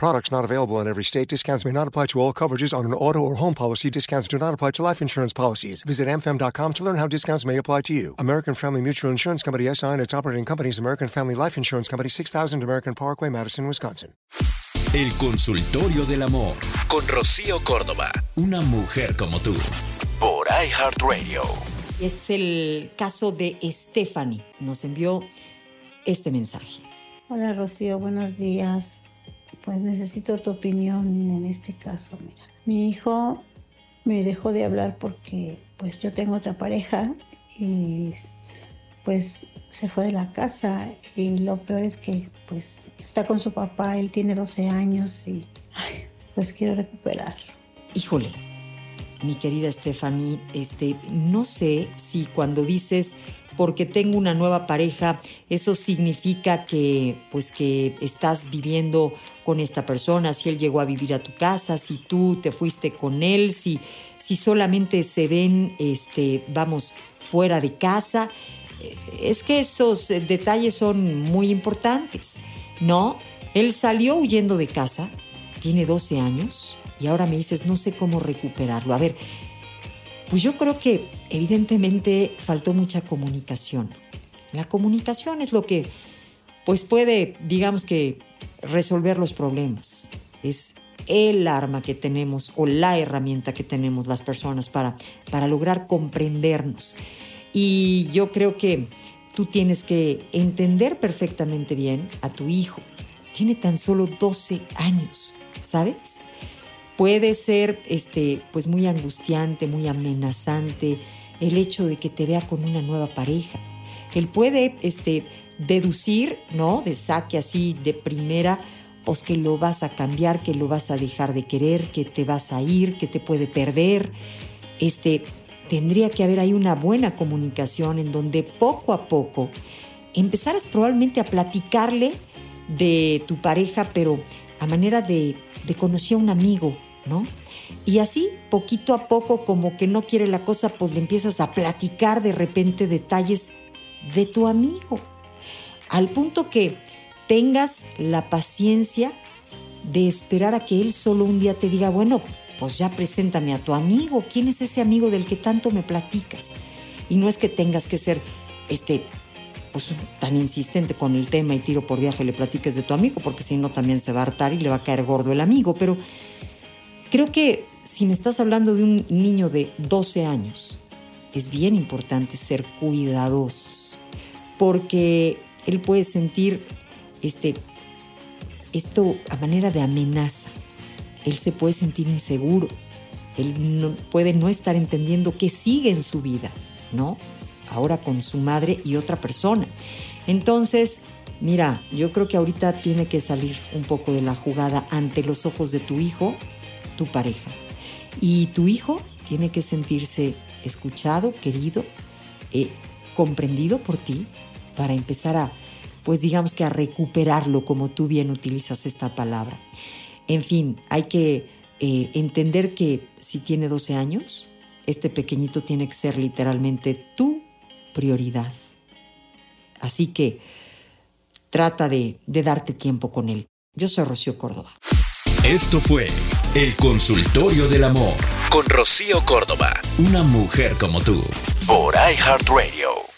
Products not available in every state. Discounts may not apply to all coverages on an auto or home policy. Discounts do not apply to life insurance policies. Visit mfm.com to learn how discounts may apply to you. American Family Mutual Insurance Company SI and its operating companies American Family Life Insurance Company 6000 American Parkway, Madison, Wisconsin. El consultorio del amor con Rocío Córdoba, una mujer como tú, por iHeartRadio. Es el caso de Stephanie. Nos envió este mensaje. Hola Rocío, buenos días. Pues necesito tu opinión en este caso. Mira, mi hijo me dejó de hablar porque pues yo tengo otra pareja y pues se fue de la casa y lo peor es que pues está con su papá, él tiene 12 años y pues quiero recuperarlo. Híjole, mi querida Stephanie, este, no sé si cuando dices porque tengo una nueva pareja, eso significa que pues que estás viviendo con esta persona, si él llegó a vivir a tu casa, si tú te fuiste con él, si, si solamente se ven, este, vamos, fuera de casa. Es que esos detalles son muy importantes, ¿no? Él salió huyendo de casa, tiene 12 años, y ahora me dices, no sé cómo recuperarlo. A ver, pues yo creo que evidentemente faltó mucha comunicación. La comunicación es lo que pues puede, digamos que, resolver los problemas. Es el arma que tenemos o la herramienta que tenemos las personas para, para lograr comprendernos. Y yo creo que tú tienes que entender perfectamente bien a tu hijo. Tiene tan solo 12 años, ¿sabes? Puede ser este, pues muy angustiante, muy amenazante el hecho de que te vea con una nueva pareja. Él puede este, deducir, ¿no? De saque así de primera, pues que lo vas a cambiar, que lo vas a dejar de querer, que te vas a ir, que te puede perder. Este, tendría que haber ahí una buena comunicación en donde poco a poco empezaras probablemente a platicarle de tu pareja, pero a manera de, de a un amigo, Y así, poquito a poco, como que no quiere la cosa, pues le empiezas a platicar de repente detalles de tu amigo. Al punto que tengas la paciencia de esperar a que él solo un día te diga, bueno, pues ya preséntame a tu amigo. ¿Quién es ese amigo del que tanto me platicas? Y no es que tengas que ser este pues tan insistente con el tema y tiro por viaje le platiques de tu amigo, porque si no también se va a hartar y le va a caer gordo el amigo. Pero Creo que si me estás hablando de un niño de 12 años, es bien importante ser cuidadosos, porque él puede sentir este, esto a manera de amenaza. Él se puede sentir inseguro. Él puede no estar entendiendo que sigue en su vida, ¿no? Ahora con su madre y otra persona. Entonces, mira, yo creo que ahorita tiene que salir un poco de la jugada ante los ojos de tu hijo tu pareja. Y tu hijo tiene que sentirse escuchado, querido, eh, comprendido por ti para empezar a, pues digamos que a recuperarlo como tú bien utilizas esta palabra. En fin, hay que eh, entender que si tiene 12 años, este pequeñito tiene que ser literalmente tu prioridad. Así que trata de, de darte tiempo con él. Yo soy Rocío Córdoba. Esto fue El Consultorio del Amor. Con Rocío Córdoba, una mujer como tú, por iHeartRadio.